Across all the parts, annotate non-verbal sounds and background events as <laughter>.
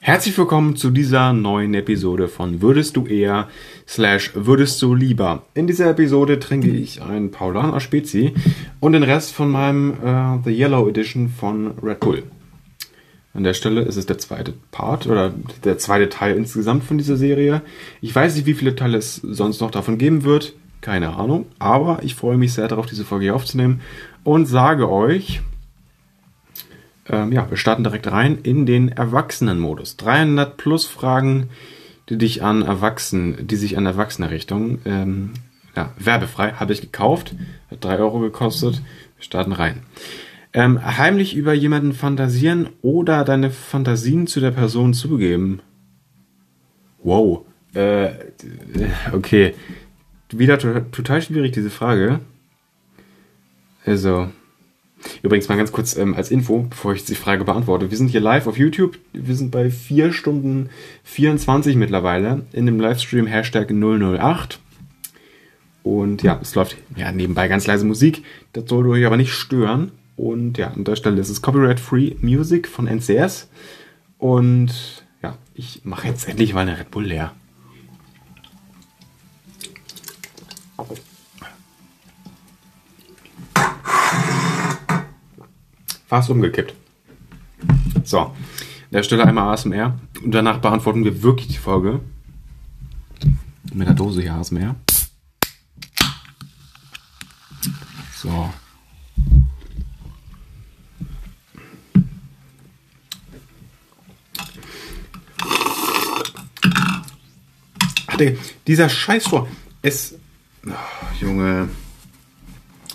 Herzlich willkommen zu dieser neuen Episode von Würdest du eher slash würdest du lieber. In dieser Episode trinke ich ein Paulaner Spezi und den Rest von meinem äh, The Yellow Edition von Red Bull. An der Stelle ist es der zweite Part oder der zweite Teil insgesamt von dieser Serie. Ich weiß nicht, wie viele Teile es sonst noch davon geben wird. Keine Ahnung. Aber ich freue mich sehr darauf, diese Folge hier aufzunehmen und sage euch, ähm, ja, wir starten direkt rein in den Erwachsenenmodus. 300 plus Fragen, die dich an Erwachsenen, die sich an Erwachsenerrichtung, ähm, ja, werbefrei, habe ich gekauft, hat 3 Euro gekostet. Wir starten rein. Ähm, heimlich über jemanden fantasieren oder deine Fantasien zu der Person zugeben. Wow. Äh, okay. Wieder total schwierig, diese Frage. Also, Übrigens mal ganz kurz ähm, als Info, bevor ich die Frage beantworte. Wir sind hier live auf YouTube. Wir sind bei 4 Stunden 24 mittlerweile in dem Livestream Hashtag 008. Und ja, es läuft ja nebenbei ganz leise Musik. Das sollte euch aber nicht stören. Und ja, an der Stelle ist es Copyright-Free Music von NCS. Und ja, ich mache jetzt endlich mal eine Red Bull leer. Fast umgekippt. So, an der Stelle einmal ASMR und danach beantworten wir wirklich die Folge. Mit der Dose hier ASMR. So. Ach, dieser Scheiß vor. Es. Oh, Junge.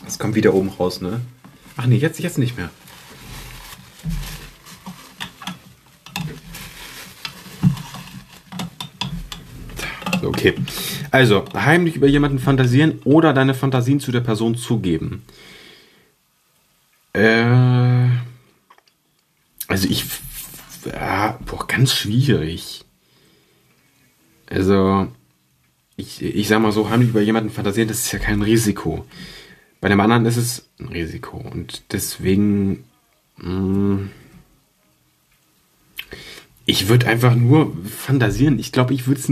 Es kommt wieder oben raus, ne? Ach nee, jetzt, jetzt nicht mehr. Okay. Also, heimlich über jemanden fantasieren oder deine Fantasien zu der Person zugeben. Äh, also ich, ja, boah, ganz schwierig. Also, ich, ich sag mal so, heimlich über jemanden fantasieren, das ist ja kein Risiko. Bei dem anderen ist es ein Risiko. Und deswegen, mh, hm, ich würde einfach nur fantasieren. Ich glaube, ich würde es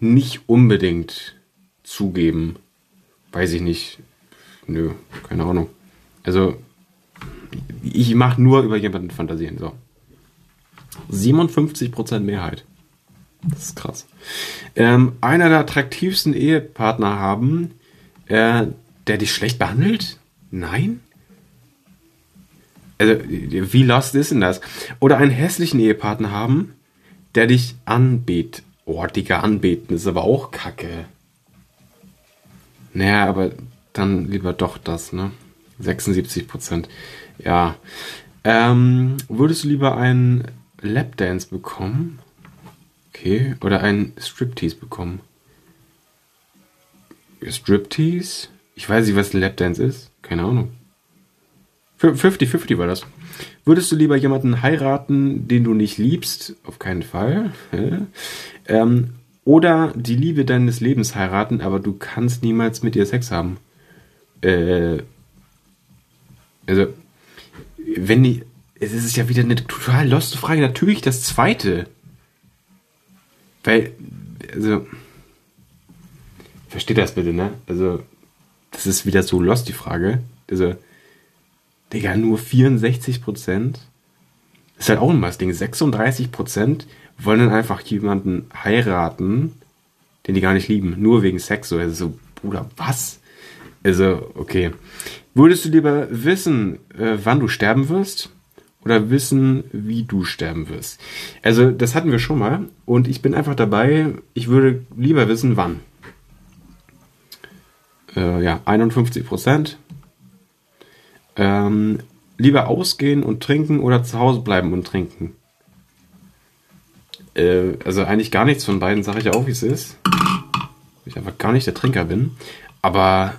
nicht unbedingt zugeben. Weiß ich nicht. Nö, keine Ahnung. Also, ich mache nur über jemanden fantasieren. So. 57% Mehrheit. Das ist krass. Ähm, einer der attraktivsten Ehepartner haben, äh, der dich schlecht behandelt? Nein? Also, wie lost ist denn das? Oder einen hässlichen Ehepartner haben, der dich anbetet. Oh, anbeten ist aber auch kacke. Naja, aber dann lieber doch das, ne? 76 Prozent. Ja. Ähm, würdest du lieber einen Lapdance bekommen? Okay. Oder einen Striptease bekommen? Striptease? Ich weiß nicht, was ein Lapdance ist. Keine Ahnung. 50-50 war das. Würdest du lieber jemanden heiraten, den du nicht liebst? Auf keinen Fall. ähm, oder die Liebe deines Lebens heiraten, aber du kannst niemals mit ihr Sex haben. Äh, also, wenn die. Es ist ja wieder eine total loste Frage. Natürlich das zweite. Weil, also. Versteht das bitte, ne? Also, das ist wieder so lost, die Frage. Also, Digga, nur 64 Prozent? Ist halt auch immer das Ding. 36 Prozent wollen dann einfach jemanden heiraten, den die gar nicht lieben. Nur wegen Sex. So, also so, Bruder, was? Also, okay. Würdest du lieber wissen, äh, wann du sterben wirst? Oder wissen, wie du sterben wirst? Also, das hatten wir schon mal. Und ich bin einfach dabei, ich würde lieber wissen, wann. Äh, ja, 51 Prozent. Ähm, lieber ausgehen und trinken oder zu Hause bleiben und trinken? Äh, also eigentlich gar nichts von beiden, sage ich auch, wie es ist. Ich einfach gar nicht der Trinker bin. Aber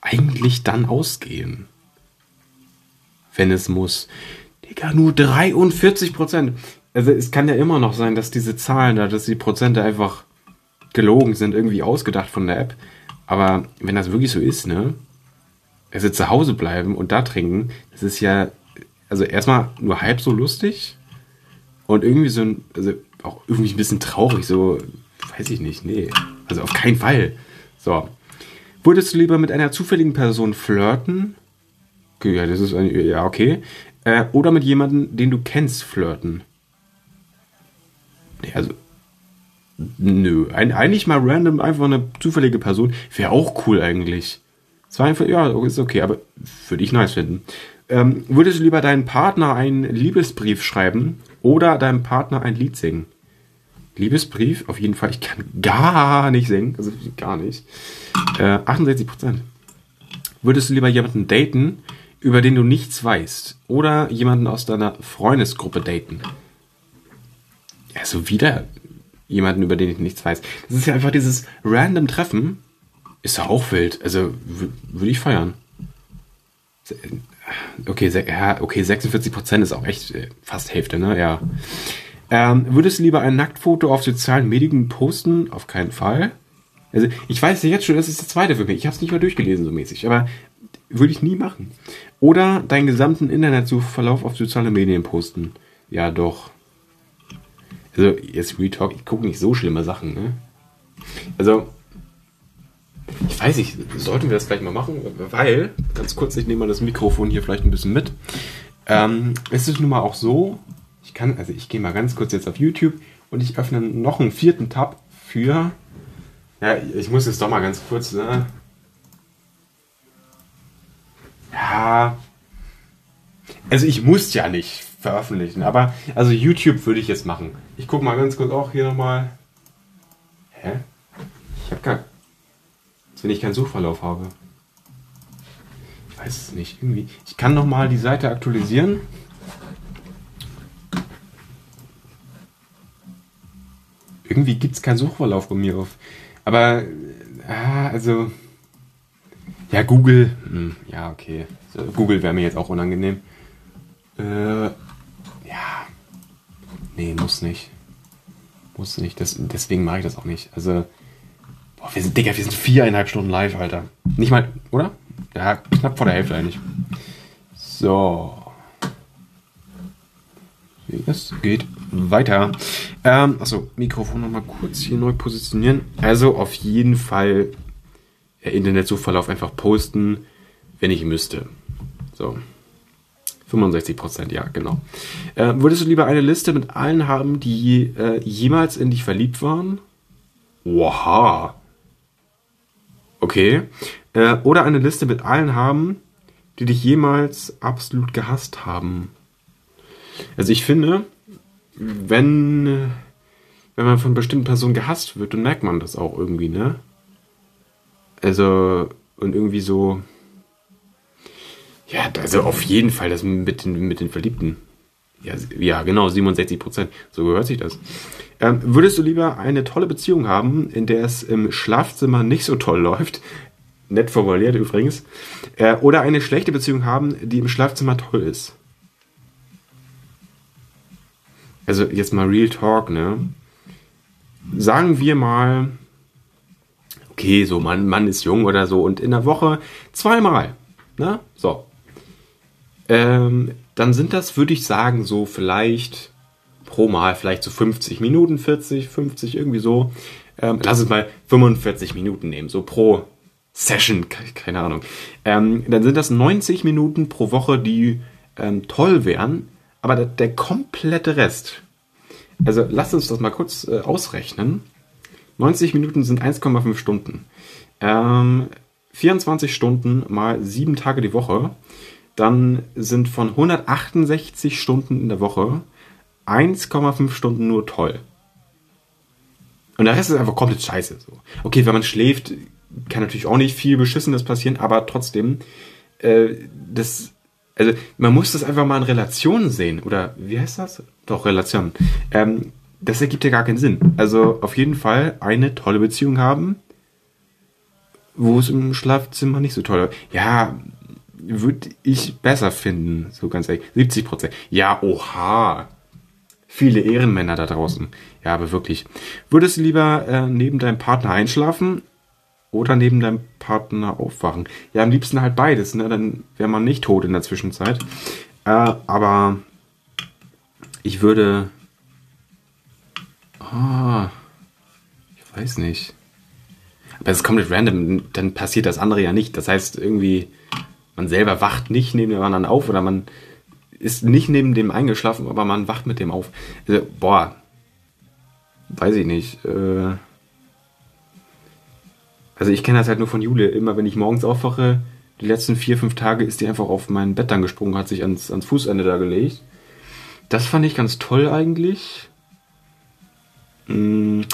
eigentlich dann ausgehen. Wenn es muss. Digga, nur 43 Prozent. Also es kann ja immer noch sein, dass diese Zahlen da, dass die Prozente einfach gelogen sind, irgendwie ausgedacht von der App. Aber wenn das wirklich so ist, ne? Also zu Hause bleiben und da trinken, das ist ja, also erstmal nur halb so lustig Und irgendwie so ein, also auch irgendwie ein bisschen traurig, so, weiß ich nicht, nee. Also auf keinen Fall. So. Würdest du lieber mit einer zufälligen Person flirten? Okay, ja, das ist ein, ja, okay. Äh, oder mit jemandem, den du kennst, flirten? Nee, also. Nö. Ein, eigentlich mal random einfach eine zufällige Person. Wäre auch cool eigentlich. Einfach, ja, ist okay, aber würde ich nice finden. Ähm, würdest du lieber deinen Partner einen Liebesbrief schreiben oder deinem Partner ein Lied singen? Liebesbrief, auf jeden Fall. Ich kann gar nicht singen, also gar nicht. Äh, 68 Prozent. Würdest du lieber jemanden daten, über den du nichts weißt, oder jemanden aus deiner Freundesgruppe daten? Ja, so wieder jemanden, über den ich nichts weiß. Das ist ja einfach dieses random Treffen. Ist ja auch wild. Also würde ich feiern. Okay, okay, 46 Prozent ist auch echt äh, fast Hälfte, ne? Ja. Ähm, würdest du lieber ein Nacktfoto auf sozialen Medien posten? Auf keinen Fall. Also, ich weiß ja jetzt schon, das ist der zweite für mich. Ich habe es nicht mal durchgelesen so mäßig, aber würde ich nie machen. Oder deinen gesamten Internetsuchverlauf auf soziale Medien posten. Ja, doch. Also, jetzt Retalk, ich gucke nicht so schlimme Sachen, ne? Also, ich weiß nicht, sollten wir das gleich mal machen? Weil, ganz kurz, ich nehme mal das Mikrofon hier vielleicht ein bisschen mit. Ähm, es ist nun mal auch so, ich kann, also ich gehe mal ganz kurz jetzt auf YouTube und ich öffne noch einen vierten Tab für, ja, ich muss jetzt doch mal ganz kurz, ne? Ja, also ich muss ja nicht veröffentlichen, aber also YouTube würde ich jetzt machen. Ich gucke mal ganz kurz auch hier nochmal. Hä? Ich habe gar wenn ich keinen Suchverlauf habe. Ich weiß es nicht. Irgendwie. Ich kann noch mal die Seite aktualisieren. Irgendwie gibt es keinen Suchverlauf bei mir auf. Aber, ah, also. Ja, Google. Hm, ja, okay. Google wäre mir jetzt auch unangenehm. Äh, ja. Nee, muss nicht. Muss nicht. Das, deswegen mache ich das auch nicht. Also, Boah, wir sind, Digga, wir sind viereinhalb Stunden live, Alter. Nicht mal, oder? Ja, knapp vor der Hälfte eigentlich. So. Es geht weiter. Ähm, achso, Mikrofon nochmal kurz hier neu positionieren. Also auf jeden Fall äh, Internetsuchverlauf einfach posten, wenn ich müsste. So. 65 Prozent, ja, genau. Äh, würdest du lieber eine Liste mit allen haben, die äh, jemals in dich verliebt waren? Oha. Okay. Äh, oder eine Liste mit allen haben, die dich jemals absolut gehasst haben. Also ich finde, wenn, wenn man von bestimmten Personen gehasst wird, dann merkt man das auch irgendwie, ne? Also, und irgendwie so. Ja, also auf jeden Fall das mit den, mit den Verliebten. Ja, ja, genau, 67 Prozent. So gehört sich das. Ähm, würdest du lieber eine tolle Beziehung haben, in der es im Schlafzimmer nicht so toll läuft? <laughs> Nett formuliert übrigens. Äh, oder eine schlechte Beziehung haben, die im Schlafzimmer toll ist? Also jetzt mal Real Talk, ne? Sagen wir mal, okay, so Mann, Mann ist jung oder so und in der Woche zweimal, ne? So. Ähm, dann sind das, würde ich sagen, so vielleicht pro Mal vielleicht so 50 Minuten, 40, 50, irgendwie so. Ähm, lass es mal 45 Minuten nehmen, so pro Session, keine Ahnung. Ähm, dann sind das 90 Minuten pro Woche, die ähm, toll wären, aber der, der, komplette Rest. Also lasst uns das mal kurz äh, ausrechnen. 90 Minuten sind 1,5 Stunden. 24 ähm, Stunden mal 7 Tage die Woche dann sind von 168 Stunden in der Woche 1,5 Stunden nur toll. Und der Rest ist einfach komplett scheiße. So. Okay, wenn man schläft, kann natürlich auch nicht viel Beschissenes passieren, aber trotzdem, äh, das, also man muss das einfach mal in Relation sehen. Oder wie heißt das? Doch, Relation. Ähm, das ergibt ja gar keinen Sinn. Also auf jeden Fall eine tolle Beziehung haben, wo es im Schlafzimmer nicht so toll ist. Ja, würde ich besser finden, so ganz ehrlich. 70 Prozent. Ja, oha. Viele Ehrenmänner da draußen. Ja, aber wirklich. Würdest du lieber äh, neben deinem Partner einschlafen oder neben deinem Partner aufwachen? Ja, am liebsten halt beides, ne? Dann wäre man nicht tot in der Zwischenzeit. Äh, aber ich würde Ah, ich weiß nicht. Aber es ist komplett random, dann passiert das andere ja nicht. Das heißt, irgendwie, man selber wacht nicht neben dem anderen auf oder man ist nicht neben dem eingeschlafen, aber man wacht mit dem auf. Also, boah, weiß ich nicht. Äh, also ich kenne das halt nur von Jule. Immer wenn ich morgens aufwache, die letzten vier, fünf Tage ist die einfach auf mein Bett dann gesprungen, hat sich ans, ans Fußende da gelegt. Das fand ich ganz toll eigentlich. Hm,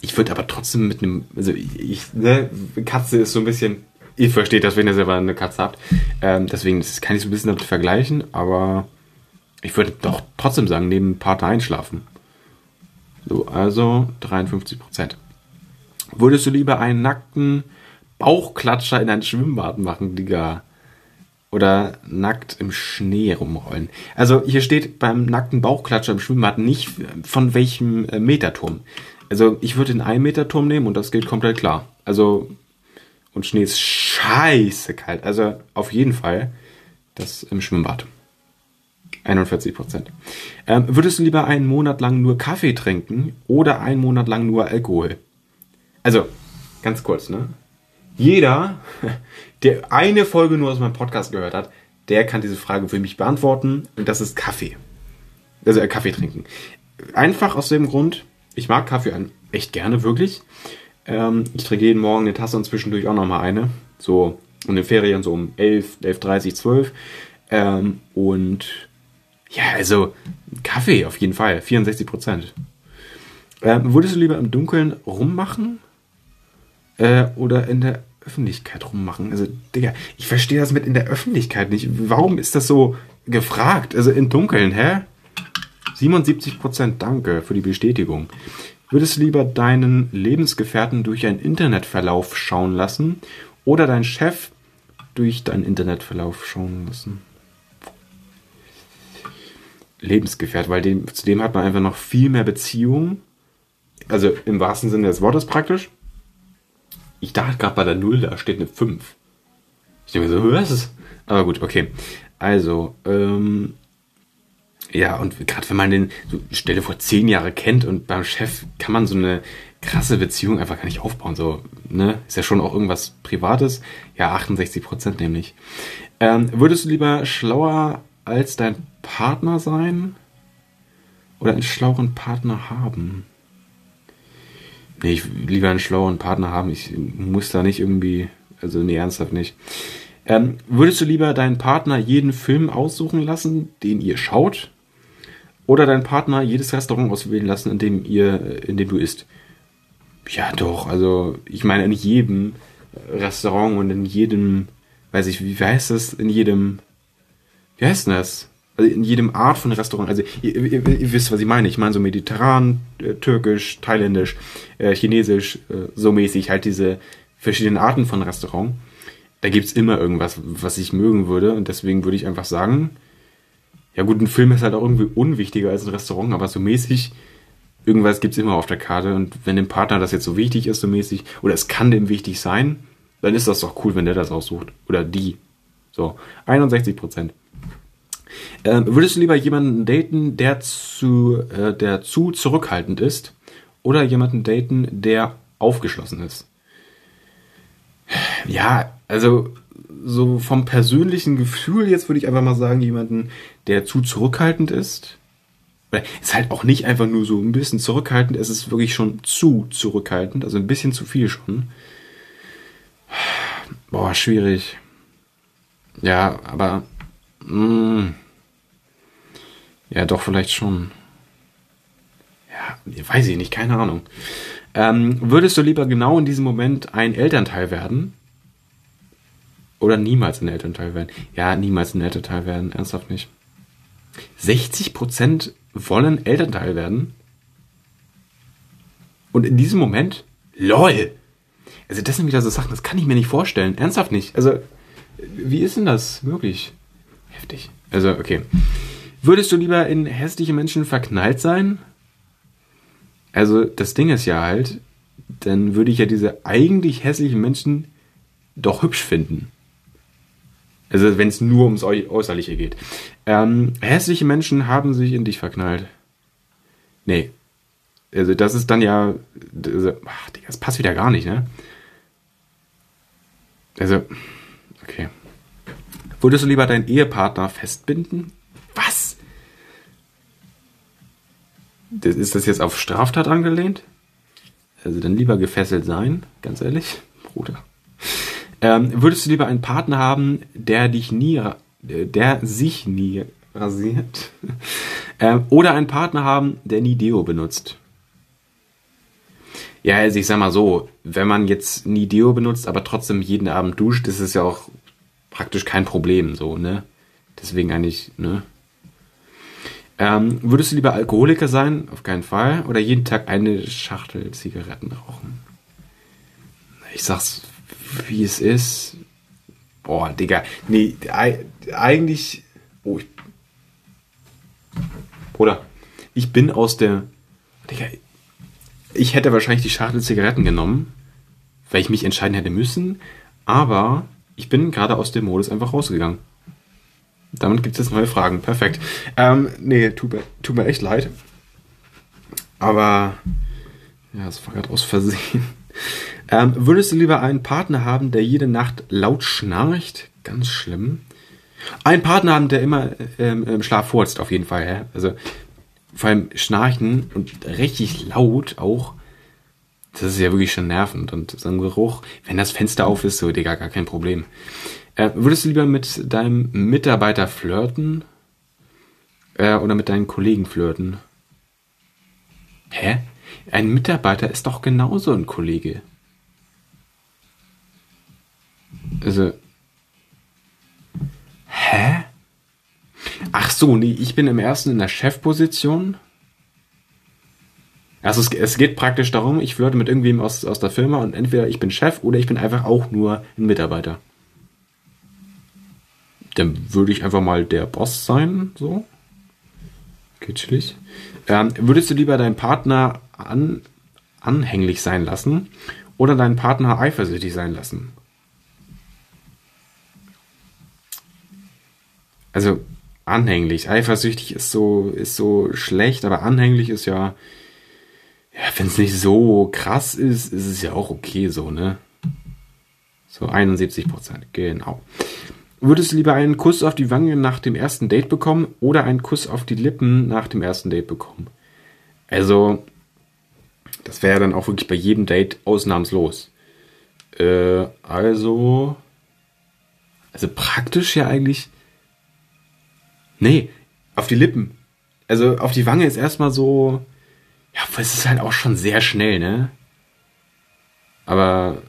ich würde aber trotzdem mit einem, also ich, ne, Katze ist so ein bisschen, ihr versteht das, wenn ihr selber eine Katze habt. Ähm, deswegen das kann ich so ein bisschen damit vergleichen, aber ich würde doch trotzdem sagen, neben Partner einschlafen. So, also 53 Prozent. Würdest du lieber einen nackten Bauchklatscher in ein Schwimmbad machen, Digga? Oder nackt im Schnee rumrollen? Also hier steht beim nackten Bauchklatscher im Schwimmbad nicht von welchem äh, Meterturm. Also ich würde den 1 Meter Turm nehmen und das geht komplett klar. Also und Schnee ist scheiße kalt. Also auf jeden Fall das im Schwimmbad. 41 Prozent. Ähm, würdest du lieber einen Monat lang nur Kaffee trinken oder einen Monat lang nur Alkohol? Also, ganz kurz, ne? Jeder, <laughs> der eine Folge nur aus meinem Podcast gehört hat, der kann diese Frage für mich beantworten und das ist Kaffee. Also äh, Kaffee trinken. Einfach aus dem Grund, ich mag Kaffee echt gerne, wirklich. Ähm, ich trinke jeden Morgen eine Tasse und zwischendurch auch nochmal eine. So in den Ferien so um 11, 11.30, 12. Ähm, und ja, also Kaffee auf jeden Fall, 64 Prozent. Ähm, würdest du lieber im Dunkeln rummachen äh, oder in der Öffentlichkeit rummachen? Also, Digga, ich verstehe das mit in der Öffentlichkeit nicht. Warum ist das so gefragt? Also im Dunkeln, hä? 77 Prozent, danke für die Bestätigung. Würdest du lieber deinen Lebensgefährten durch einen Internetverlauf schauen lassen oder deinen Chef durch deinen Internetverlauf schauen lassen? Lebensgefährt, weil dem, zu dem hat man einfach noch viel mehr Beziehung. Also im wahrsten Sinne des Wortes praktisch. Ich dachte gerade bei der Null, da steht eine 5. Ich denke mir so, was ist? Aber gut, okay. Also, ähm, ja, und gerade wenn man den, so, stelle vor, zehn Jahre kennt und beim Chef kann man so eine krasse Beziehung einfach gar nicht aufbauen. So, ne? Ist ja schon auch irgendwas Privates. Ja, 68 Prozent nämlich. Ähm, würdest du lieber schlauer als dein Partner sein? Oder einen schlaueren Partner haben? Nee, ich lieber einen schlaueren Partner haben. Ich muss da nicht irgendwie, also nee, ernsthaft nicht. Ähm, würdest du lieber deinen Partner jeden Film aussuchen lassen, den ihr schaut? Oder deinen Partner jedes Restaurant auswählen lassen, in dem ihr, in dem du isst? Ja, doch. Also, ich meine, in jedem Restaurant und in jedem, weiß ich, wie heißt das? In jedem, wie heißt denn das? Also in jedem Art von Restaurant. Also ihr, ihr, ihr wisst, was ich meine. Ich meine so mediterran, äh, türkisch, thailändisch, äh, chinesisch, äh, so mäßig halt diese verschiedenen Arten von Restaurant. Da gibt's immer irgendwas, was ich mögen würde. Und deswegen würde ich einfach sagen, ja gut, ein Film ist halt auch irgendwie unwichtiger als ein Restaurant, aber so mäßig, irgendwas gibt's immer auf der Karte. Und wenn dem Partner das jetzt so wichtig ist, so mäßig, oder es kann dem wichtig sein, dann ist das doch cool, wenn der das aussucht. Oder die. So, 61 Prozent. Ähm, würdest du lieber jemanden daten, der zu, äh, der zu zurückhaltend ist, oder jemanden daten, der aufgeschlossen ist? Ja, also so vom persönlichen Gefühl jetzt würde ich einfach mal sagen, jemanden, der zu zurückhaltend ist. Ist halt auch nicht einfach nur so ein bisschen zurückhaltend, es ist wirklich schon zu zurückhaltend, also ein bisschen zu viel schon. Boah, schwierig. Ja, aber. Mh, mm, ja, doch, vielleicht schon. Ja, weiß ich nicht, keine Ahnung. Ähm, würdest du lieber genau in diesem Moment ein Elternteil werden? Oder niemals ein Elternteil werden? Ja, niemals ein Elternteil werden, ernsthaft nicht. 60% wollen Elternteil werden? Und in diesem Moment, lol. Also das sind wieder so Sachen, das kann ich mir nicht vorstellen. Ernsthaft nicht. Also, wie ist denn das möglich? Heftig. Also, okay. Würdest du lieber in hässliche Menschen verknallt sein? Also, das Ding ist ja halt, dann würde ich ja diese eigentlich hässlichen Menschen doch hübsch finden. Also, wenn es nur ums Äußerliche geht. Ähm, hässliche Menschen haben sich in dich verknallt. Nee. Also das ist dann ja, ach, das passt wieder gar nicht, ne? Also, okay. Würdest du lieber deinen Ehepartner festbinden? Was? Ist das jetzt auf Straftat angelehnt? Also dann lieber gefesselt sein, ganz ehrlich, Bruder. Ähm, würdest du lieber einen Partner haben, der dich nie, der sich nie rasiert? <laughs> ähm, oder einen Partner haben, der nie Deo benutzt? Ja, also ich sag mal so, wenn man jetzt nie Deo benutzt, aber trotzdem jeden Abend duscht, ist es ja auch praktisch kein Problem, so, ne? Deswegen eigentlich, ne? Ähm, würdest du lieber Alkoholiker sein? Auf keinen Fall. Oder jeden Tag eine Schachtel Zigaretten rauchen? Ich sag's, wie es ist. Boah, Digga. Nee, eigentlich. Oh, ich. Bruder, ich bin aus der. Digga, ich hätte wahrscheinlich die Schachtel Zigaretten genommen, weil ich mich entscheiden hätte müssen. Aber ich bin gerade aus dem Modus einfach rausgegangen. Damit gibt es jetzt neue Fragen. Perfekt. Ähm, nee, tut mir, tut mir echt leid. Aber ja, es war gerade aus Versehen. Ähm, würdest du lieber einen Partner haben, der jede Nacht laut schnarcht? Ganz schlimm. Einen Partner haben, der immer ähm, im Schlaf furzt, auf jeden Fall. Ja? Also vor allem schnarchen und richtig laut auch. Das ist ja wirklich schon nervend. Und so ein Geruch, wenn das Fenster auf ist, so, Digga, gar kein Problem. Äh, würdest du lieber mit deinem Mitarbeiter flirten? Äh, oder mit deinen Kollegen flirten? Hä? Ein Mitarbeiter ist doch genauso ein Kollege. Also. Hä? Ach so, nee, ich bin im ersten in der Chefposition. Also es, es geht praktisch darum, ich flirte mit irgendwem aus, aus der Firma und entweder ich bin Chef oder ich bin einfach auch nur ein Mitarbeiter dann würde ich einfach mal der Boss sein, so. Geht chillig. Ähm, würdest du lieber deinen Partner an, anhänglich sein lassen oder deinen Partner eifersüchtig sein lassen? Also anhänglich, eifersüchtig ist so ist so schlecht, aber anhänglich ist ja, ja wenn es nicht so krass ist, ist es ja auch okay so, ne? So 71 Prozent, genau. Würdest du lieber einen Kuss auf die Wange nach dem ersten Date bekommen oder einen Kuss auf die Lippen nach dem ersten Date bekommen? Also, das wäre dann auch wirklich bei jedem Date ausnahmslos. Äh, also, also praktisch ja eigentlich. Nee, auf die Lippen. Also auf die Wange ist erstmal so. Ja, es ist halt auch schon sehr schnell, ne? Aber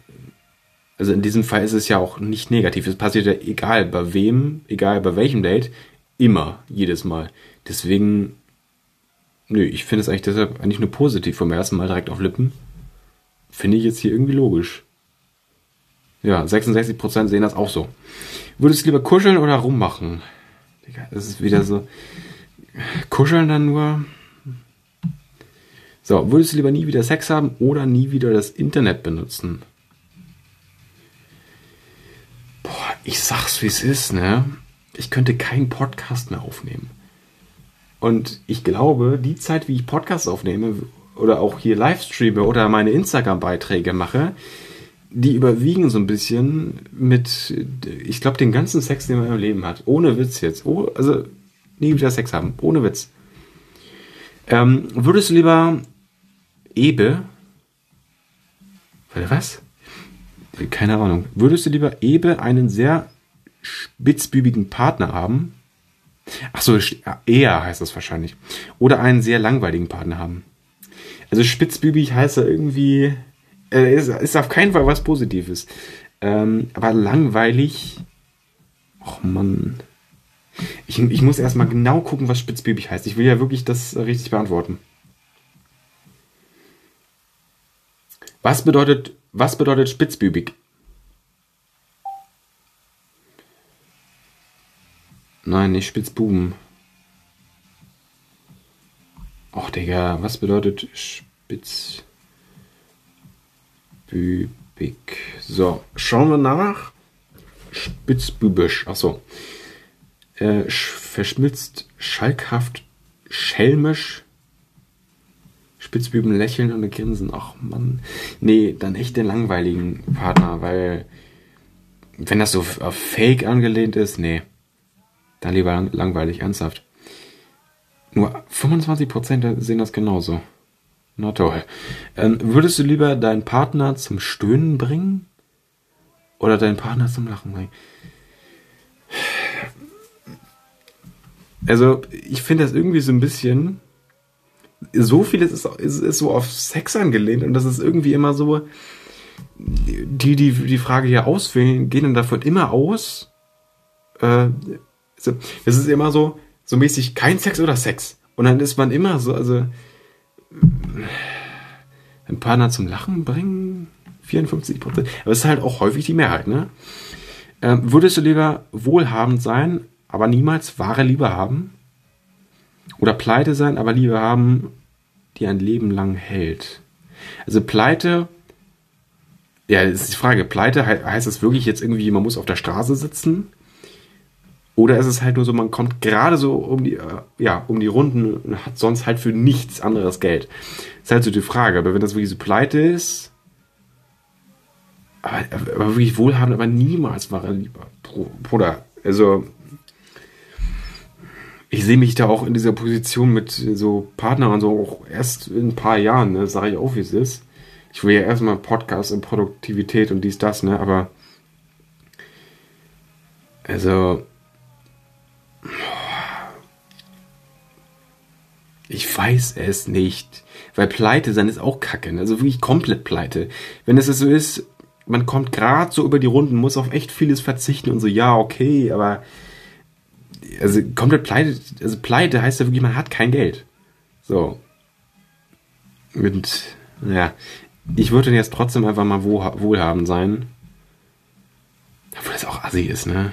also in diesem Fall ist es ja auch nicht negativ. Es passiert ja egal bei wem, egal bei welchem Date, immer, jedes Mal. Deswegen, nö, ich finde es eigentlich deshalb eigentlich nur positiv vom ersten Mal direkt auf Lippen. Finde ich jetzt hier irgendwie logisch. Ja, 66% sehen das auch so. Würdest du lieber kuscheln oder rummachen? Das ist wieder so. Kuscheln dann nur. So, würdest du lieber nie wieder Sex haben oder nie wieder das Internet benutzen? Ich sag's wie es ist, ne? Ich könnte keinen Podcast mehr aufnehmen. Und ich glaube, die Zeit, wie ich Podcasts aufnehme oder auch hier Livestreame oder meine Instagram-Beiträge mache, die überwiegen so ein bisschen mit, ich glaube, den ganzen Sex, den man im Leben hat. Ohne Witz jetzt. Oh, also nie wieder Sex haben. Ohne Witz. Ähm, würdest du lieber Ebe? Warte, was? Keine Ahnung. Würdest du lieber Ebe einen sehr spitzbübigen Partner haben? Ach so, eher heißt das wahrscheinlich. Oder einen sehr langweiligen Partner haben. Also spitzbübig heißt ja irgendwie, äh, ist, ist auf keinen Fall was Positives. Ähm, aber langweilig, ach man. Ich, ich muss erstmal genau gucken, was spitzbübig heißt. Ich will ja wirklich das richtig beantworten. Was bedeutet was bedeutet spitzbübig? Nein, nicht Spitzbuben. Och, Digga, was bedeutet spitzbübig? So, schauen wir nach. Spitzbübisch, achso. Äh, verschmitzt, schalkhaft, schelmisch, Spitzbüben lächeln und grinsen. Ach man. Nee, dann echt den langweiligen Partner, weil wenn das so auf Fake angelehnt ist, nee. Dann lieber lang langweilig, ernsthaft. Nur 25% sehen das genauso. Na toll. Ähm, würdest du lieber deinen Partner zum Stöhnen bringen? Oder deinen Partner zum Lachen bringen? Also, ich finde das irgendwie so ein bisschen. So vieles ist, ist, ist so auf Sex angelehnt und das ist irgendwie immer so. Die, die die Frage hier auswählen, gehen dann davon immer aus. Äh, es ist immer so, so mäßig kein Sex oder Sex. Und dann ist man immer so, also ein Partner zum Lachen bringen, 54 Prozent. Aber es ist halt auch häufig die Mehrheit, ne? Ähm, würdest du lieber wohlhabend sein, aber niemals wahre Liebe haben? Oder pleite sein, aber Liebe haben, die ein Leben lang hält? Also pleite, ja, das ist die Frage, pleite heißt es wirklich jetzt irgendwie, man muss auf der Straße sitzen? Oder ist es halt nur so, man kommt gerade so um die, äh, ja, um die Runden und hat sonst halt für nichts anderes Geld. Das ist halt so die Frage. Aber wenn das wirklich so pleite ist, aber, aber wirklich wohlhabend, aber niemals war er lieber. Bruder, also ich sehe mich da auch in dieser Position mit so Partnern und so auch erst in ein paar Jahren, ne, sage ich auch, wie es ist. Ich will ja erstmal Podcast und Produktivität und dies, das, ne, aber also Ich weiß es nicht. Weil pleite sein ist auch kacke. Ne? Also wirklich komplett pleite. Wenn es so ist, man kommt gerade so über die Runden, muss auf echt vieles verzichten und so, ja, okay, aber also komplett pleite, also pleite heißt ja wirklich, man hat kein Geld. So. Und ja, ich würde jetzt trotzdem einfach mal wohlhabend sein. Obwohl das auch assi ist, ne?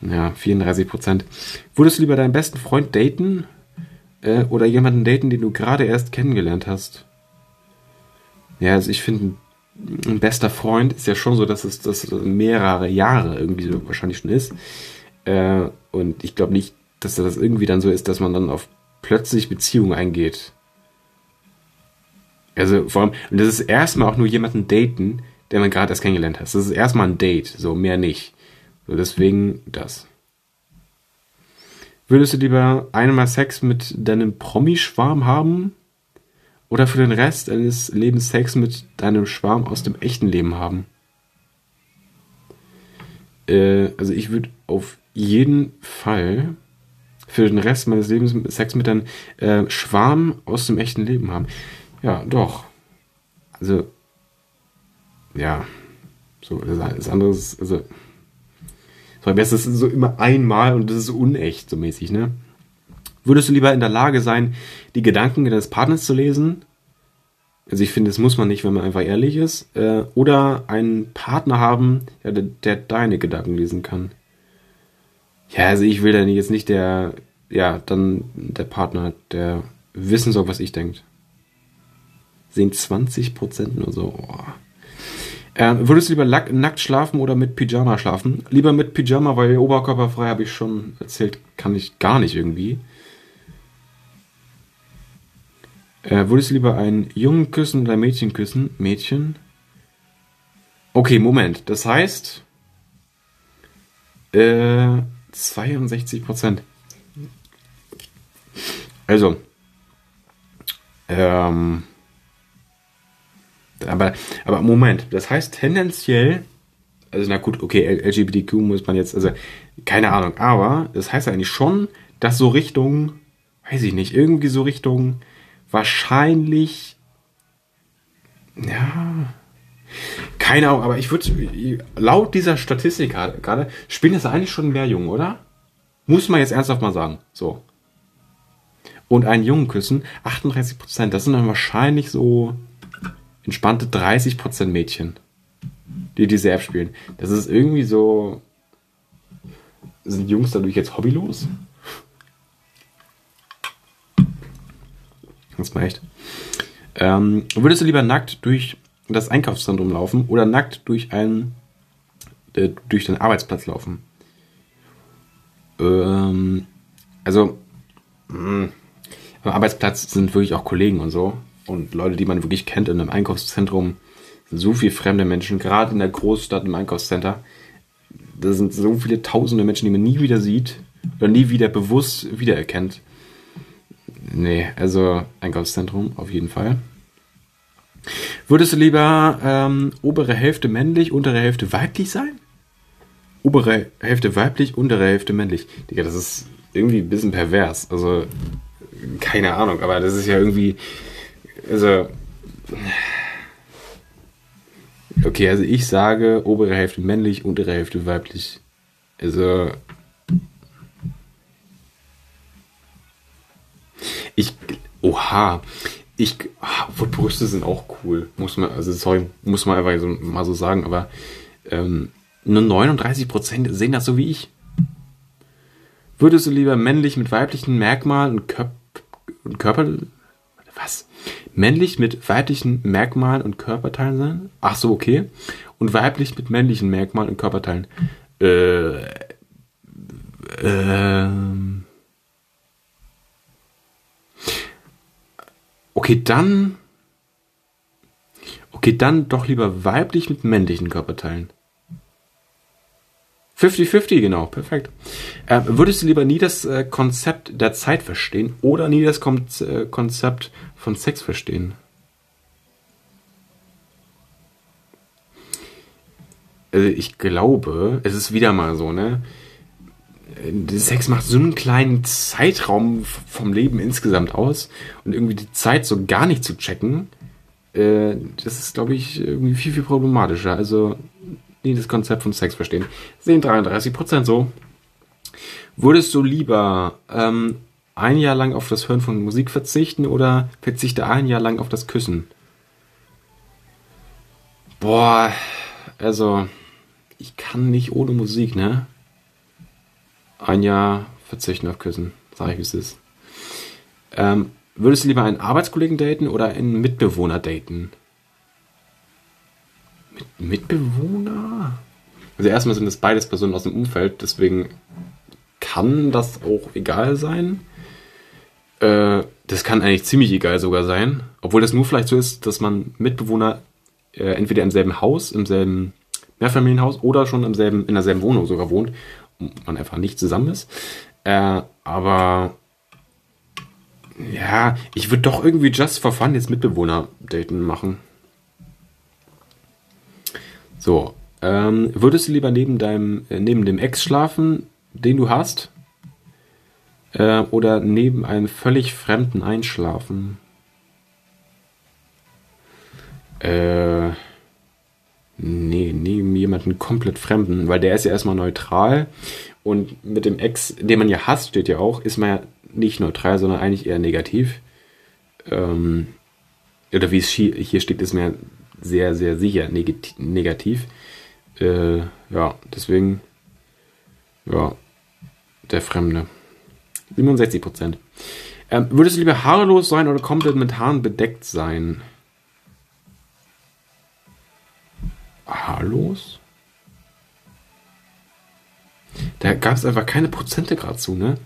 Ja, 34 Prozent. Würdest du lieber deinen besten Freund daten äh, oder jemanden daten, den du gerade erst kennengelernt hast? Ja, also ich finde, ein bester Freund ist ja schon so, dass es das mehrere Jahre irgendwie so wahrscheinlich schon ist. Äh, und ich glaube nicht, dass das irgendwie dann so ist, dass man dann auf plötzlich Beziehungen eingeht. Also vor allem, und das ist erstmal auch nur jemanden daten, der man gerade erst kennengelernt hat. Das ist erstmal ein Date, so mehr nicht. So, deswegen das. Würdest du lieber einmal Sex mit deinem Promi-Schwarm haben? Oder für den Rest deines Lebens Sex mit deinem Schwarm aus dem echten Leben haben? Äh, also ich würde auf jeden Fall für den Rest meines Lebens Sex mit deinem äh, Schwarm aus dem echten Leben haben. Ja, doch. Also, ja. So, das andere ist, also, so, das ist so immer einmal und das ist unecht, so mäßig, ne? Würdest du lieber in der Lage sein, die Gedanken deines Partners zu lesen? Also ich finde, das muss man nicht, wenn man einfach ehrlich ist. Äh, oder einen Partner haben, der, der, deine Gedanken lesen kann. Ja, also ich will dann jetzt nicht der, ja, dann der Partner, der wissen soll, was ich denke. Sehen 20% nur so. Oh. Ähm, würdest du lieber nackt schlafen oder mit Pyjama schlafen? Lieber mit Pyjama, weil oberkörperfrei habe ich schon erzählt, kann ich gar nicht irgendwie. Äh, würdest du lieber einen Jungen küssen oder ein Mädchen küssen? Mädchen? Okay, Moment. Das heißt, äh, 62 Prozent. Also, ähm, aber, aber Moment, das heißt tendenziell, also na gut, okay, LGBTQ muss man jetzt, also keine Ahnung, aber das heißt eigentlich schon, dass so Richtung, weiß ich nicht, irgendwie so Richtung wahrscheinlich, ja, keine Ahnung, aber ich würde, laut dieser Statistik gerade, spielen das eigentlich schon mehr Jungen, oder? Muss man jetzt ernsthaft mal sagen, so. Und einen Jungen küssen, 38 Prozent, das sind dann wahrscheinlich so entspannte 30% Mädchen, die diese App spielen. Das ist irgendwie so. Sind Jungs dadurch jetzt hobbylos? Das mal echt. Ähm, würdest du lieber nackt durch das Einkaufszentrum laufen oder nackt durch einen äh, durch den Arbeitsplatz laufen? Ähm, also mh, am Arbeitsplatz sind wirklich auch Kollegen und so. Und Leute, die man wirklich kennt in einem Einkaufszentrum. So viele fremde Menschen, gerade in der Großstadt im Einkaufscenter. Da sind so viele tausende Menschen, die man nie wieder sieht oder nie wieder bewusst wiedererkennt. Nee, also Einkaufszentrum auf jeden Fall. Würdest du lieber ähm, obere Hälfte männlich, untere Hälfte weiblich sein? Obere Hälfte weiblich, untere Hälfte männlich. Digga, das ist irgendwie ein bisschen pervers. Also, keine Ahnung, aber das ist ja irgendwie. Also. Okay, also ich sage obere Hälfte männlich, untere Hälfte weiblich. Also. Ich. Oha. Ich. Obwohl Brüste sind auch cool. Muss man, also sorry, muss man einfach so, mal so sagen, aber ähm, nur 39% sehen das so wie ich. Würdest du lieber männlich mit weiblichen Merkmalen und, Köp und Körper. Was? Männlich mit weiblichen Merkmalen und Körperteilen sein? Ach so, okay. Und weiblich mit männlichen Merkmalen und Körperteilen. Äh. Ähm. Okay, dann. Okay, dann doch lieber weiblich mit männlichen Körperteilen. 50-50, genau, perfekt. Äh, würdest du lieber nie das äh, Konzept der Zeit verstehen oder nie das Kon äh, Konzept von Sex verstehen? Also ich glaube, es ist wieder mal so, ne? Sex macht so einen kleinen Zeitraum vom Leben insgesamt aus und irgendwie die Zeit so gar nicht zu checken, äh, das ist, glaube ich, irgendwie viel, viel problematischer. Also die das Konzept von Sex verstehen. Sehen 33% so. Würdest du lieber ähm, ein Jahr lang auf das Hören von Musik verzichten oder verzichte ein Jahr lang auf das Küssen? Boah, also ich kann nicht ohne Musik, ne? Ein Jahr verzichten auf Küssen, sag ich wie es ist. Ähm, würdest du lieber einen Arbeitskollegen daten oder einen Mitbewohner daten? Mit Mitbewohner? Also erstmal sind es beides Personen aus dem Umfeld, deswegen kann das auch egal sein. Äh, das kann eigentlich ziemlich egal sogar sein. Obwohl das nur vielleicht so ist, dass man Mitbewohner äh, entweder im selben Haus, im selben Mehrfamilienhaus oder schon im selben, in derselben Wohnung sogar wohnt man einfach nicht zusammen ist. Äh, aber ja, ich würde doch irgendwie just for fun jetzt Mitbewohner daten machen. So, ähm, würdest du lieber neben deinem, äh, neben dem Ex schlafen, den du hast, äh, oder neben einem völlig Fremden einschlafen? Äh, nee, neben jemanden komplett Fremden, weil der ist ja erstmal neutral und mit dem Ex, den man ja hasst, steht ja auch, ist man ja nicht neutral, sondern eigentlich eher negativ. Ähm, oder wie es hier steht, ist mir sehr, sehr sicher negativ. Äh, ja, deswegen, ja, der Fremde. 67 Prozent. Ähm, würdest du lieber haarlos sein oder komplett mit Haaren bedeckt sein? Haarlos? Da gab es einfach keine Prozente gerade zu, ne?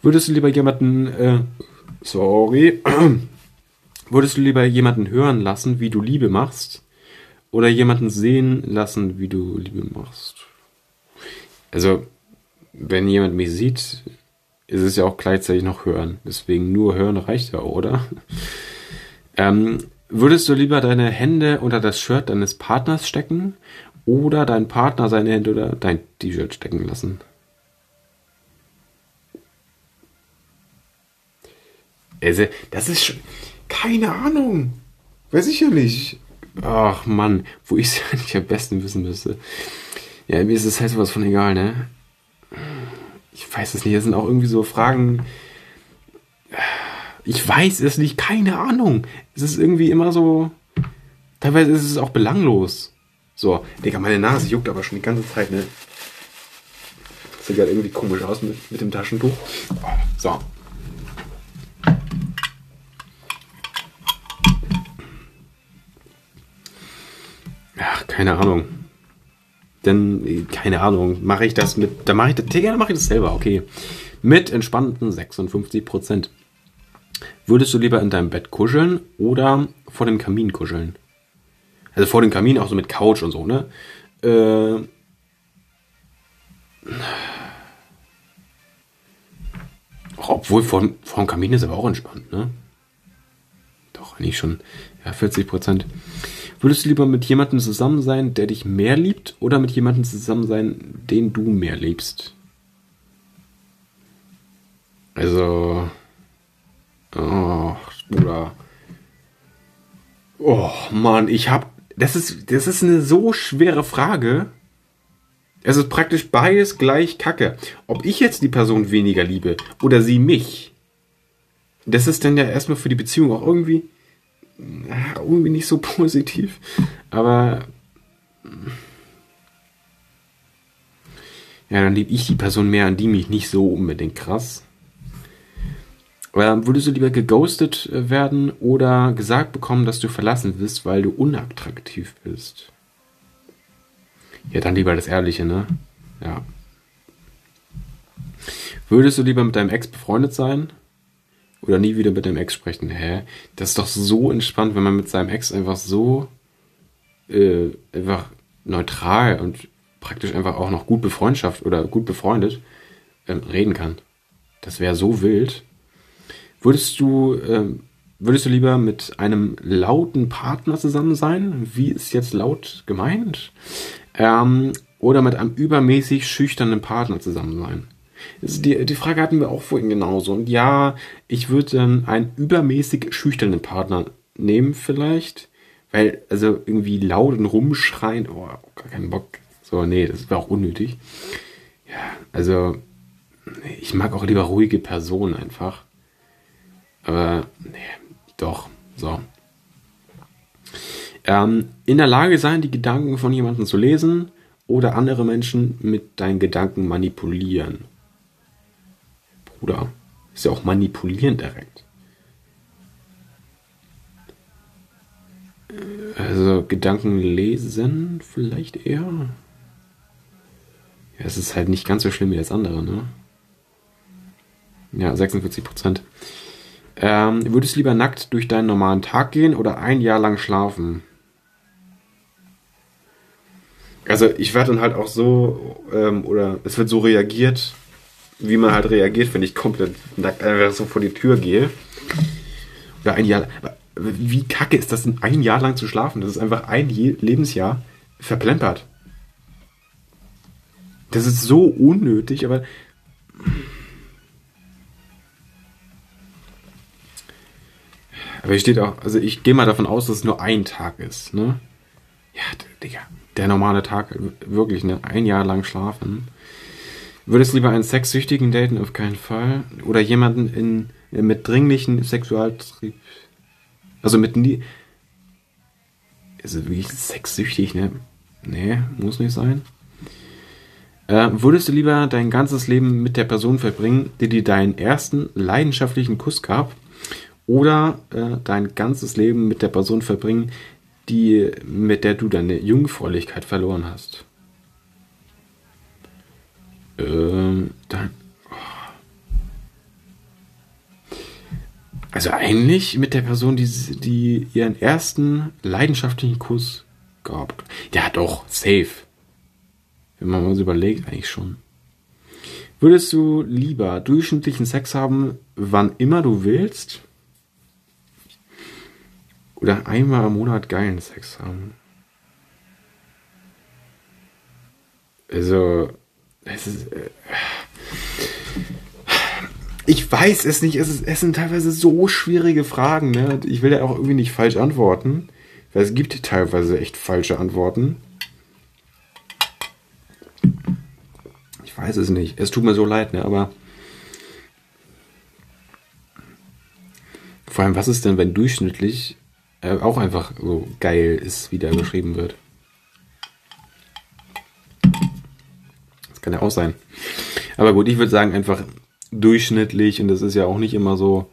Würdest du lieber jemanden, äh, sorry, <clears throat> Würdest du lieber jemanden hören lassen, wie du Liebe machst, oder jemanden sehen lassen, wie du Liebe machst? Also, wenn jemand mich sieht, ist es ja auch gleichzeitig noch hören. Deswegen nur hören reicht ja, oder? <laughs> Ähm, würdest du lieber deine Hände unter das Shirt deines Partners stecken oder deinen Partner seine Hände unter dein T-Shirt stecken lassen? Also, das ist schon. Keine Ahnung. Weiß ich ja nicht. Ach Mann, wo ich es <laughs> eigentlich am besten wissen müsste. Ja, mir ist es halt sowas von egal, ne? Ich weiß es nicht. Das sind auch irgendwie so Fragen. Ich weiß es nicht, keine Ahnung. Es ist irgendwie immer so. Teilweise ist es auch belanglos. So, Digga, meine Nase juckt aber schon die ganze Zeit, ne? Das sieht gerade irgendwie komisch aus mit, mit dem Taschentuch. So, Ach, keine Ahnung. Denn, keine Ahnung, mache ich das mit, da mache ich das, Digga, dann mache ich das selber, okay. Mit entspannten 56 Prozent. Würdest du lieber in deinem Bett kuscheln oder vor dem Kamin kuscheln? Also vor dem Kamin auch so mit Couch und so, ne? Äh, obwohl vor, vor dem Kamin ist aber auch entspannt, ne? Doch, eigentlich schon. Ja, 40 Prozent. Würdest du lieber mit jemandem zusammen sein, der dich mehr liebt, oder mit jemandem zusammen sein, den du mehr liebst? Also. Oh, oder. Oh, Mann, ich hab. Das ist, das ist eine so schwere Frage. Es ist praktisch beides gleich kacke. Ob ich jetzt die Person weniger liebe oder sie mich, das ist dann ja erstmal für die Beziehung auch irgendwie, irgendwie nicht so <laughs> positiv. Aber ja, dann liebe ich die Person mehr, an die mich nicht so unbedingt krass. Würdest du lieber geghostet äh, werden oder gesagt bekommen, dass du verlassen wirst, weil du unattraktiv bist? Ja, dann lieber das Ehrliche, ne? Ja. Würdest du lieber mit deinem Ex befreundet sein? Oder nie wieder mit deinem Ex sprechen? Hä? Das ist doch so entspannt, wenn man mit seinem Ex einfach so äh, einfach neutral und praktisch einfach auch noch gut befreundschaft oder gut befreundet äh, reden kann. Das wäre so wild. Würdest du, äh, würdest du lieber mit einem lauten Partner zusammen sein? Wie ist jetzt laut gemeint? Ähm, oder mit einem übermäßig schüchternen Partner zusammen sein? Die, die Frage hatten wir auch vorhin genauso. Und ja, ich würde ähm, einen übermäßig schüchternen Partner nehmen vielleicht. Weil, also irgendwie laut und rumschreien, oh, gar keinen Bock. So, nee, das wäre auch unnötig. Ja, also ich mag auch lieber ruhige Personen einfach. Aber nee, doch, so. Ähm, in der Lage sein, die Gedanken von jemandem zu lesen oder andere Menschen mit deinen Gedanken manipulieren. Bruder, ist ja auch manipulieren direkt. Also Gedanken lesen vielleicht eher. Ja, es ist halt nicht ganz so schlimm wie das andere, ne? Ja, 46 Prozent. Ähm, würdest du lieber nackt durch deinen normalen Tag gehen oder ein Jahr lang schlafen? Also ich werde dann halt auch so, ähm, oder es wird so reagiert, wie man halt reagiert, wenn ich komplett nackt einfach so vor die Tür gehe. Oder ein Jahr. Wie kacke ist das, ein Jahr lang zu schlafen? Das ist einfach ein Lebensjahr verplempert. Das ist so unnötig, aber Aber hier steht auch, also ich gehe mal davon aus, dass es nur ein Tag ist, ne? Ja, Digga, der normale Tag, wirklich, ne? Ein Jahr lang schlafen. Würdest du lieber einen Sexsüchtigen daten? Auf keinen Fall. Oder jemanden in, mit dringlichen Sexualtrieb. Also mit nie. Also wirklich sexsüchtig, ne? Nee, muss nicht sein. Äh, würdest du lieber dein ganzes Leben mit der Person verbringen, die dir deinen ersten leidenschaftlichen Kuss gab? Oder äh, dein ganzes Leben mit der Person verbringen, die, mit der du deine Jungfräulichkeit verloren hast. Ähm, dann. Oh. Also eigentlich mit der Person, die, die ihren ersten leidenschaftlichen Kuss gab. Ja, doch, safe. Wenn man mal so überlegt, eigentlich schon. Würdest du lieber durchschnittlichen Sex haben, wann immer du willst? Oder einmal im Monat geilen Sex haben. Also, es ist. Äh, ich weiß es nicht. Es, ist, es sind teilweise so schwierige Fragen. Ne? Ich will ja auch irgendwie nicht falsch antworten. Weil es gibt teilweise echt falsche Antworten. Ich weiß es nicht. Es tut mir so leid, ne? aber. Vor allem, was ist denn, wenn durchschnittlich äh, auch einfach so geil ist, wie da beschrieben wird. Das kann ja auch sein. Aber gut, ich würde sagen, einfach durchschnittlich und das ist ja auch nicht immer so.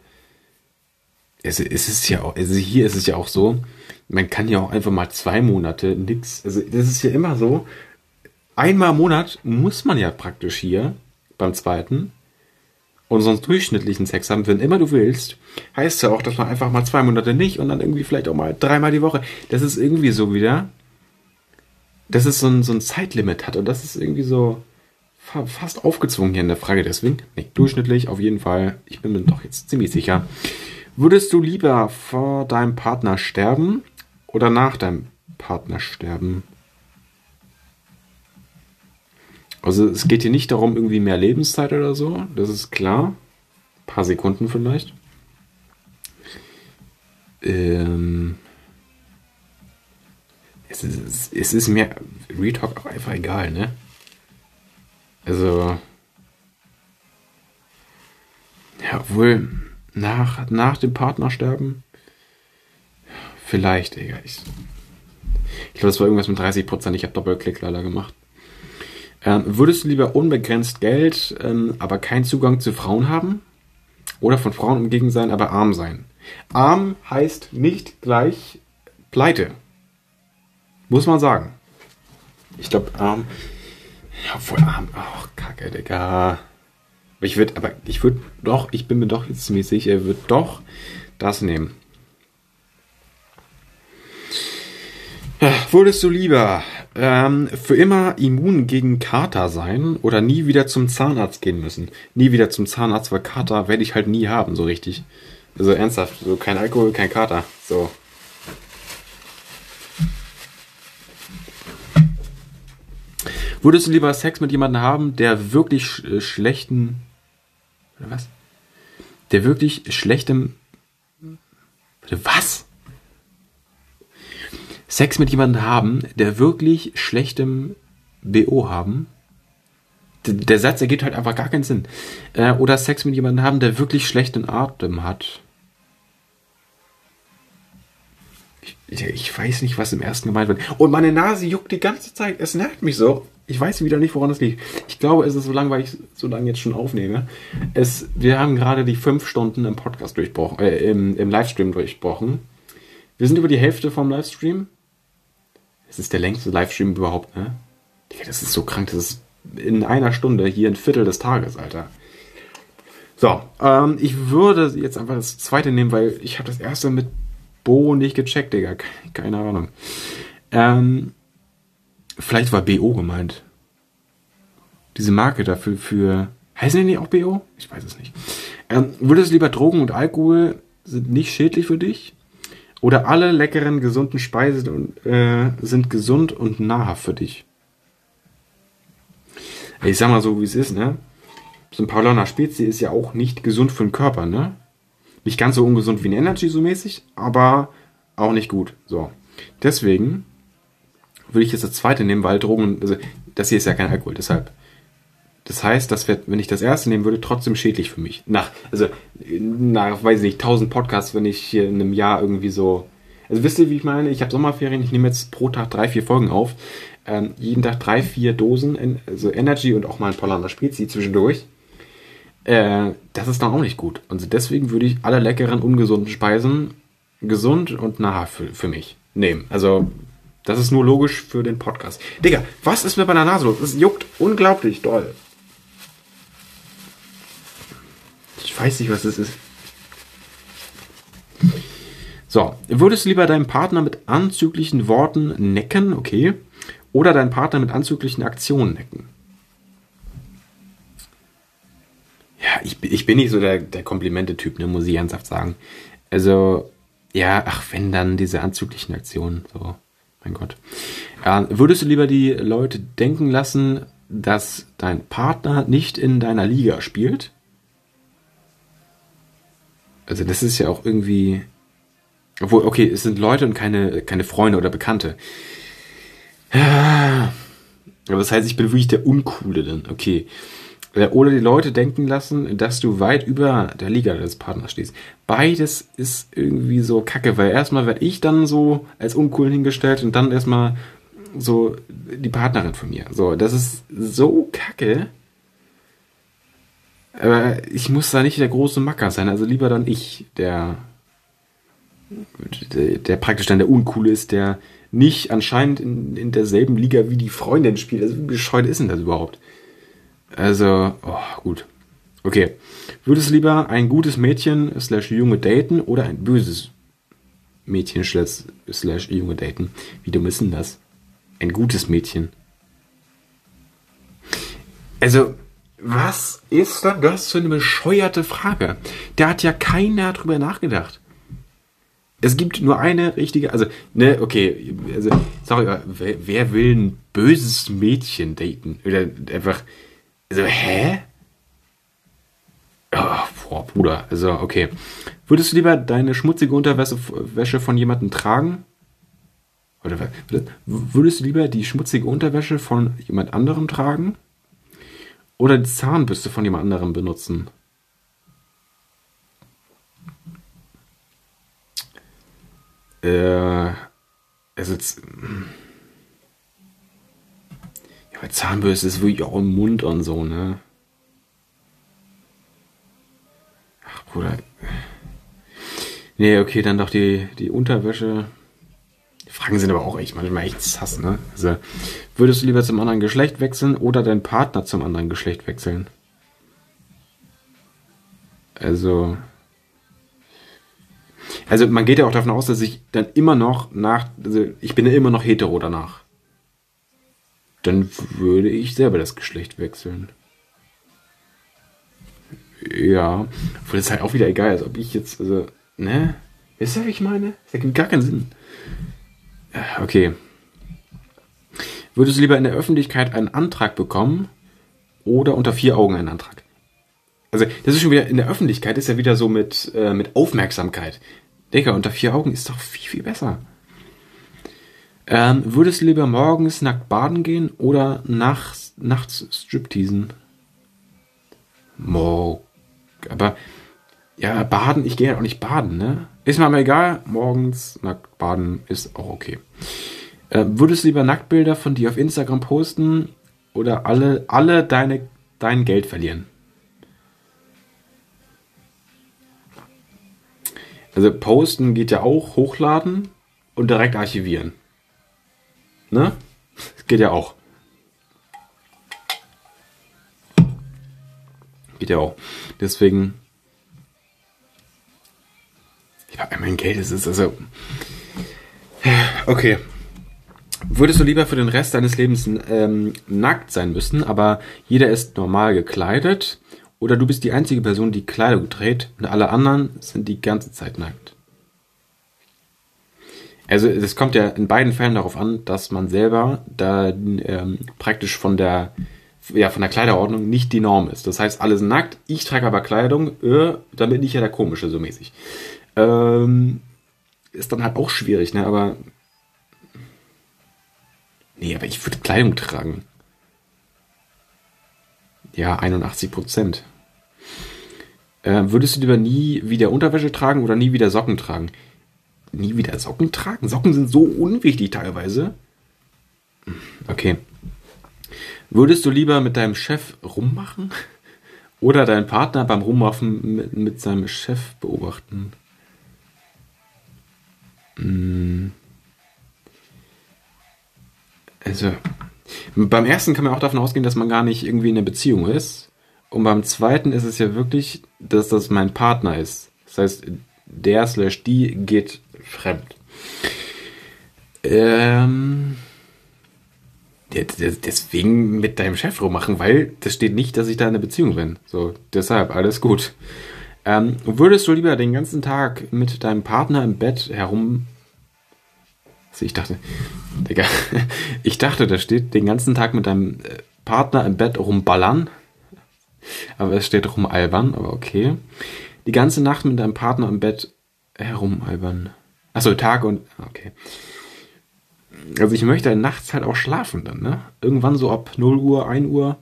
Es, es ist ja auch, also hier ist es ja auch so, man kann ja auch einfach mal zwei Monate nix. Also das ist ja immer so. Einmal im Monat muss man ja praktisch hier beim zweiten. Sonst durchschnittlichen Sex haben, wenn immer du willst, heißt ja auch, dass man einfach mal zwei Monate nicht und dann irgendwie vielleicht auch mal dreimal die Woche. Das ist irgendwie so wieder, dass es so ein, so ein Zeitlimit hat und das ist irgendwie so fast aufgezwungen hier in der Frage. Deswegen, nee, durchschnittlich auf jeden Fall. Ich bin mir doch jetzt ziemlich sicher. Würdest du lieber vor deinem Partner sterben oder nach deinem Partner sterben? Also es geht hier nicht darum, irgendwie mehr Lebenszeit oder so, das ist klar. Ein paar Sekunden vielleicht. Ähm es, ist, es ist mir Retalk auch einfach egal, ne? Also. Ja, wohl nach, nach dem Partnersterben. Vielleicht, Digga. Ich, ich glaube, das war irgendwas mit 30%. Ich habe Doppelklick leider gemacht. Ähm, würdest du lieber unbegrenzt Geld, ähm, aber keinen Zugang zu Frauen haben? Oder von Frauen umgegen sein, aber arm sein? Arm heißt nicht gleich pleite. Muss man sagen. Ich glaube, arm. Voll arm. Ach, kacke, Digga. Ich würde, aber ich würde doch, ich bin mir doch jetzt ziemlich sicher, er wird doch das nehmen. Ja, würdest du lieber ähm, für immer immun gegen Kater sein oder nie wieder zum Zahnarzt gehen müssen? Nie wieder zum Zahnarzt, weil Kater werde ich halt nie haben, so richtig. Also ernsthaft, so kein Alkohol, kein Kater. So. Würdest du lieber Sex mit jemandem haben, der wirklich sch äh, schlechten. Oder was? Der wirklich schlechtem. Was? Sex mit jemandem haben, der wirklich schlechtem BO haben. Der Satz ergibt halt einfach gar keinen Sinn. Äh, oder Sex mit jemandem haben, der wirklich schlechten Atem hat. Ich, ich, weiß nicht, was im ersten gemeint wird. Und meine Nase juckt die ganze Zeit. Es nervt mich so. Ich weiß wieder nicht, woran es liegt. Ich glaube, es ist so lang, weil ich so lange jetzt schon aufnehme. Es, wir haben gerade die fünf Stunden im Podcast durchbrochen, äh, im, im Livestream durchbrochen. Wir sind über die Hälfte vom Livestream. Es ist der längste Livestream überhaupt, ne? Digga, das ist so krank. Das ist in einer Stunde hier ein Viertel des Tages, Alter. So, ähm, ich würde jetzt einfach das zweite nehmen, weil ich habe das erste mit Bo nicht gecheckt, Digga. Keine Ahnung. Ähm, vielleicht war BO gemeint. Diese Marke dafür für. Heißen die nicht auch BO? Ich weiß es nicht. Ähm, würdest du lieber Drogen und Alkohol sind nicht schädlich für dich? Oder alle leckeren, gesunden Speisen äh, sind gesund und nahrhaft für dich. Ich sag mal so, wie es ist, ne? So ein Paulaner Spezi ist ja auch nicht gesund für den Körper, ne? Nicht ganz so ungesund wie ein Energy so mäßig, aber auch nicht gut. So. Deswegen würde ich jetzt das zweite nehmen, weil Drogen, also das hier ist ja kein Alkohol, deshalb. Das heißt, das wird, wenn ich das erste nehmen würde, trotzdem schädlich für mich. Nach, also, nach, weiß ich nicht, 1000 Podcasts, wenn ich hier in einem Jahr irgendwie so. Also wisst ihr, wie ich meine? Ich habe Sommerferien, ich nehme jetzt pro Tag drei, vier Folgen auf. Ähm, jeden Tag drei, vier Dosen, also Energy und auch mal ein Polaner Spezi zwischendurch. Äh, das ist dann auch nicht gut. Und deswegen würde ich alle leckeren, ungesunden Speisen gesund und nahrhaft für, für mich nehmen. Also, das ist nur logisch für den Podcast. Digga, was ist mit meiner Nase los? Es juckt unglaublich doll. Ich weiß nicht, was das ist. So, würdest du lieber deinen Partner mit anzüglichen Worten necken, okay, oder deinen Partner mit anzüglichen Aktionen necken? Ja, ich, ich bin nicht so der, der Komplimente-Typ, ne, muss ich ernsthaft sagen. Also, ja, ach, wenn dann diese anzüglichen Aktionen, so, mein Gott. Äh, würdest du lieber die Leute denken lassen, dass dein Partner nicht in deiner Liga spielt? Also das ist ja auch irgendwie. Obwohl, okay, es sind Leute und keine, keine Freunde oder Bekannte. Aber das heißt, ich bin wirklich der Uncoole dann. Okay. Äh, oder die Leute denken lassen, dass du weit über der Liga des Partners stehst. Beides ist irgendwie so kacke, weil erstmal werde ich dann so als uncool hingestellt und dann erstmal so die Partnerin von mir. So, das ist so kacke. Aber ich muss da nicht der große Macker sein, also lieber dann ich, der, der, der praktisch dann der Uncoole ist, der nicht anscheinend in, in derselben Liga wie die Freundin spielt. Also wie bescheuert ist denn das überhaupt? Also, oh, gut. Okay. Würdest du lieber ein gutes Mädchen slash Junge daten oder ein böses Mädchen slash, Junge daten? Wie dumm ist denn das? Ein gutes Mädchen. Also, was ist denn das für eine bescheuerte Frage? Da hat ja keiner drüber nachgedacht. Es gibt nur eine richtige, also, ne, okay, also, sorry, aber wer, wer will ein böses Mädchen daten? Oder einfach, also, hä? Oh, boah, Bruder, also, okay. Würdest du lieber deine schmutzige Unterwäsche von jemandem tragen? Oder würdest du lieber die schmutzige Unterwäsche von jemand anderem tragen? Oder die Zahnbürste von jemand anderem benutzen? Äh, also jetzt, ja, bei Zahnbürste ist wirklich auch im Mund und so, ne? Ach, Bruder. Nee, okay, dann doch die, die Unterwäsche. Fragen sind aber auch echt manchmal echt sass, ne? Also, würdest du lieber zum anderen Geschlecht wechseln oder deinen Partner zum anderen Geschlecht wechseln? Also, also man geht ja auch davon aus, dass ich dann immer noch nach, also ich bin ja immer noch hetero danach. Dann würde ich selber das Geschlecht wechseln. Ja, obwohl es halt auch wieder egal ist, ob ich jetzt, also, ne? Wisst ihr, was ich meine? Das ergibt gar keinen Sinn. Okay. Würdest du lieber in der Öffentlichkeit einen Antrag bekommen oder unter vier Augen einen Antrag? Also, das ist schon wieder in der Öffentlichkeit, ist ja wieder so mit, äh, mit Aufmerksamkeit. Digga, unter vier Augen ist doch viel, viel besser. Ähm, würdest du lieber morgens nackt baden gehen oder nachts, nachts Stripteasen? Mo. Aber, ja, baden, ich gehe halt auch nicht baden, ne? Ist mir aber egal, morgens nackt baden ist auch okay. Äh, würdest du lieber Nacktbilder von dir auf Instagram posten oder alle, alle deine, dein Geld verlieren? Also posten geht ja auch, hochladen und direkt archivieren. Ne? Das geht ja auch. Geht ja auch. Deswegen. Ja, mein Geld ist es also. Okay. Würdest du lieber für den Rest deines Lebens ähm, nackt sein müssen, aber jeder ist normal gekleidet? Oder du bist die einzige Person, die Kleidung trägt und alle anderen sind die ganze Zeit nackt. Also es kommt ja in beiden Fällen darauf an, dass man selber da ähm, praktisch von der ja von der Kleiderordnung nicht die Norm ist. Das heißt, alle sind nackt, ich trage aber Kleidung, äh, damit nicht ja der komische so mäßig. Ähm, ist dann halt auch schwierig, ne? Aber nee, aber ich würde Kleidung tragen. Ja, 81 Prozent. Äh, würdest du lieber nie wieder Unterwäsche tragen oder nie wieder Socken tragen? Nie wieder Socken tragen? Socken sind so unwichtig teilweise. Okay. Würdest du lieber mit deinem Chef rummachen <laughs> oder deinen Partner beim Rummachen mit, mit seinem Chef beobachten? Hm. Also, beim ersten kann man auch davon ausgehen, dass man gar nicht irgendwie in einer Beziehung ist. Und beim zweiten ist es ja wirklich, dass das mein Partner ist. Das heißt, der slash die geht fremd. Ähm, deswegen mit deinem Chef rummachen, weil das steht nicht, dass ich da in einer Beziehung bin. So, deshalb, alles gut. Ähm, würdest du lieber den ganzen Tag mit deinem Partner im Bett herum also ich dachte, Digga, <laughs> ich dachte, da steht den ganzen Tag mit deinem äh, Partner im Bett rumballern. Aber es steht rumalbern, aber okay. Die ganze Nacht mit deinem Partner im Bett herumalbern. Achso, Tag und. Okay. Also ich möchte nachts halt auch schlafen dann, ne? Irgendwann so ab 0 Uhr, 1 Uhr.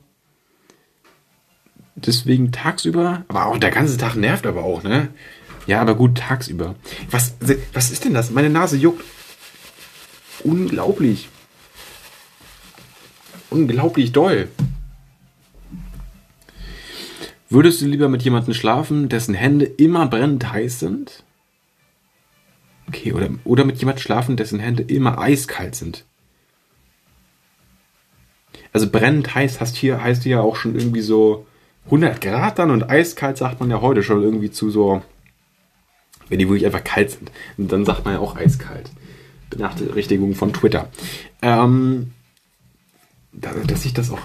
Deswegen tagsüber. Aber auch der ganze Tag nervt aber auch, ne? Ja, aber gut, tagsüber. Was, was ist denn das? Meine Nase juckt. Unglaublich. Unglaublich doll. Würdest du lieber mit jemandem schlafen, dessen Hände immer brennend heiß sind? Okay, oder, oder mit jemandem schlafen, dessen Hände immer eiskalt sind? Also brennend heiß heißt hier, heißt hier auch schon irgendwie so 100 Grad dann und eiskalt sagt man ja heute schon irgendwie zu so, wenn die wirklich einfach kalt sind. Und dann sagt man ja auch eiskalt. Benachrichtigung von Twitter. Ähm, dass ich das auch.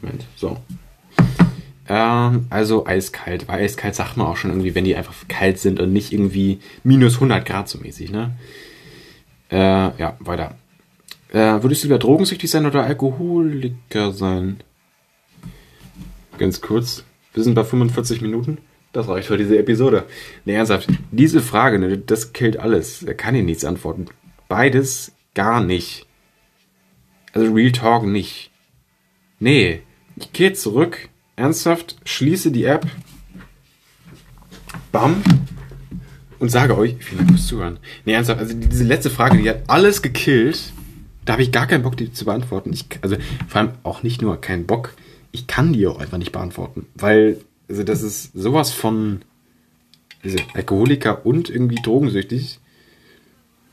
Moment, so. Ähm, also eiskalt. Weil eiskalt sagt man auch schon irgendwie, wenn die einfach kalt sind und nicht irgendwie minus 100 Grad so mäßig, ne? Äh, ja, weiter. Äh, würdest du lieber drogensüchtig sein oder Alkoholiker sein? Ganz kurz. Wir sind bei 45 Minuten. Das reicht für diese Episode. Ne, ernsthaft. Diese Frage, ne, das killt alles. Er kann hier nichts antworten. Beides gar nicht. Also Real Talk nicht. Nee. Ich gehe zurück. Ernsthaft. Schließe die App. Bam. Und sage euch, vielen Dank fürs Zuhören. Nee, ernsthaft. Also diese letzte Frage, die hat alles gekillt. Da habe ich gar keinen Bock, die zu beantworten. Ich, also vor allem auch nicht nur keinen Bock. Ich kann die auch einfach nicht beantworten. Weil also das ist sowas von also Alkoholiker und irgendwie drogensüchtig.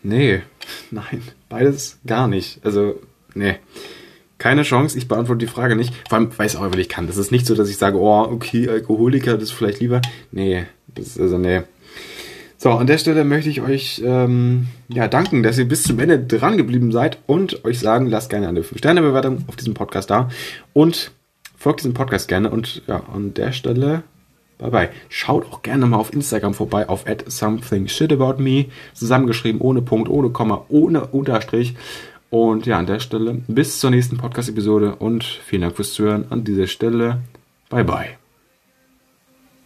Nee, <laughs> nein, beides gar nicht. Also, nee. Keine Chance, ich beantworte die Frage nicht. Vor allem, weiß auch, weil ich kann. Das ist nicht so, dass ich sage, oh, okay, Alkoholiker, das ist vielleicht lieber. Nee, das ist also, nee. So, an der Stelle möchte ich euch ähm, ja, danken, dass ihr bis zum Ende dran geblieben seid und euch sagen, lasst gerne eine 5-Sterne-Bewertung auf diesem Podcast da. Und folgt diesem Podcast gerne und ja, an der Stelle bye bye. Schaut auch gerne mal auf Instagram vorbei auf at something shit about me, zusammengeschrieben ohne Punkt, ohne Komma, ohne Unterstrich. Und ja, an der Stelle bis zur nächsten Podcast-Episode und vielen Dank fürs Zuhören an dieser Stelle. Bye bye.